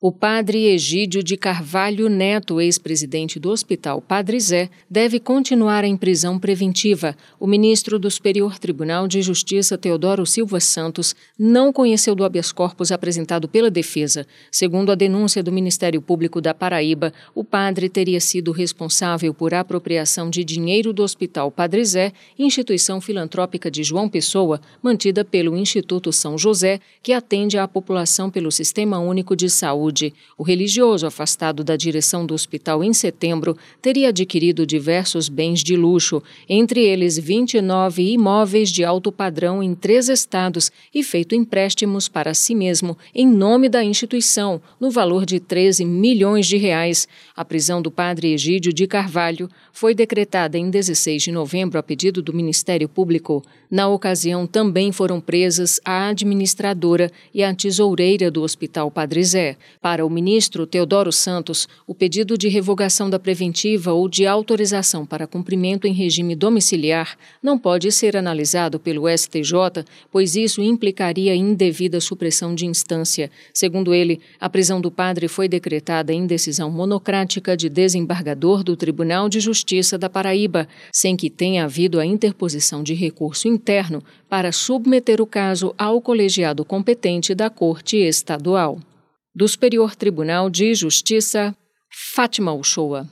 O padre Egídio de Carvalho Neto, ex-presidente do Hospital Padre Zé, deve continuar em prisão preventiva. O ministro do Superior Tribunal de Justiça, Teodoro Silva Santos, não conheceu do habeas corpus apresentado pela defesa. Segundo a denúncia do Ministério Público da Paraíba, o padre teria sido responsável por apropriação de dinheiro do Hospital Padre Zé, instituição filantrópica de João Pessoa, mantida pelo Instituto São José, que atende à população pelo Sistema Único de Saúde saúde, o religioso, afastado da direção do hospital em setembro, teria adquirido diversos bens de luxo, entre eles 29 imóveis de alto padrão em três estados e feito empréstimos para si mesmo em nome da instituição, no valor de 13 milhões de reais. A prisão do padre Egídio de Carvalho foi decretada em 16 de novembro a pedido do Ministério Público. Na ocasião, também foram presas a administradora e a tesoureira do Hospital Padre Zé. Para o ministro Teodoro Santos, o pedido de revogação da preventiva ou de autorização para cumprimento em regime domiciliar não pode ser analisado pelo STJ, pois isso implicaria indevida supressão de instância. Segundo ele, a prisão do padre foi decretada em decisão monocrática de desembargador do Tribunal de Justiça da Paraíba, sem que tenha havido a interposição de recurso interno para submeter o caso ao colegiado competente da Corte Estadual do Superior Tribunal de Justiça, Fátima Uchoa.